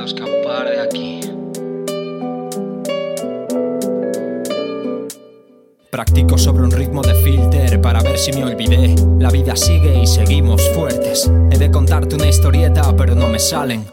escapar de aquí. Practico sobre un ritmo de filter para ver si me olvidé. La vida sigue y seguimos fuertes. He de contarte una historieta, pero no me salen.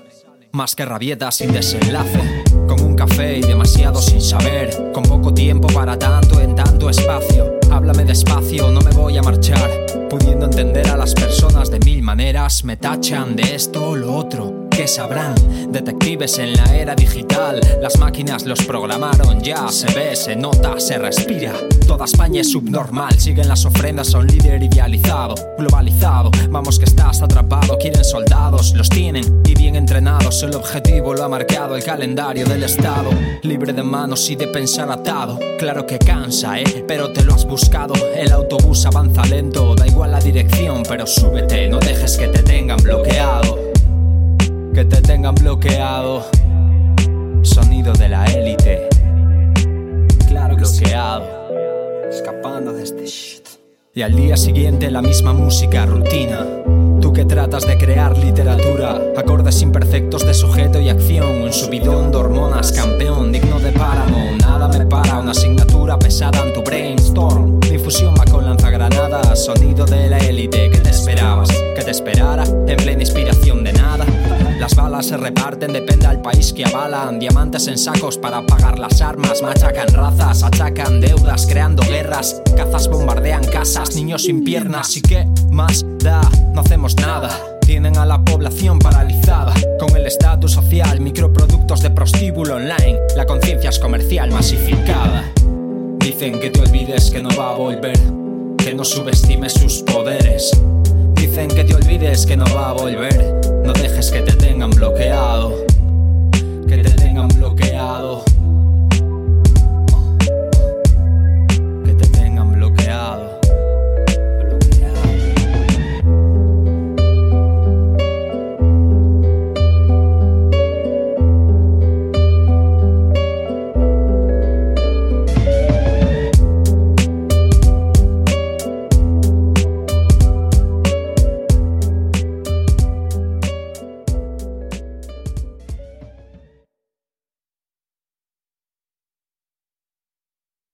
Más que rabietas sin desenlace. Con un café y demasiado sin saber. Con poco tiempo para tanto en tanto espacio. Háblame despacio, no me voy a marchar. Pudiendo entender a las personas de mil maneras, me tachan de esto o lo otro. ¿Qué sabrán? Detectives en la era digital. Las máquinas los programaron ya. Se ve, se nota, se respira. Toda España es subnormal. Siguen las ofrendas a un líder idealizado, globalizado. Vamos que estás atrapado. Quieren soldados, los tienen y bien entrenados. El objetivo lo ha marcado el calendario del Estado. Libre de manos y de pensar atado. Claro que cansa, ¿eh? Pero te lo has buscado. El autobús avanza lento. Da igual la dirección, pero súbete. No dejes que te tengan bloqueado que te tengan bloqueado. Sonido de la élite. Claro bloqueado. Escapando de este shit. Y al día siguiente la misma música, rutina. Que tratas de crear literatura, acordes imperfectos de sujeto y acción, un subidón de hormonas, campeón, digno de páramo. Nada me para, una asignatura pesada en tu brainstorm. Difusión va con lanzagranada, sonido de la élite. ¿Qué te esperabas? ¿Que te esperara? En plena inspiración de nada. Las balas se reparten, depende al país que avalan. Diamantes en sacos para pagar las armas. Machacan razas, achacan deudas, creando guerras. Cazas bombardean casas, niños sin piernas. ¿Y qué más da? No hacemos nada. Tienen a la población paralizada. Con el estatus social, microproductos de prostíbulo online. La conciencia es comercial masificada. Dicen que te olvides que no va a volver. Que no subestimes sus poderes. Dicen que te olvides que no va a volver. No dejes que te tengan bloqueado.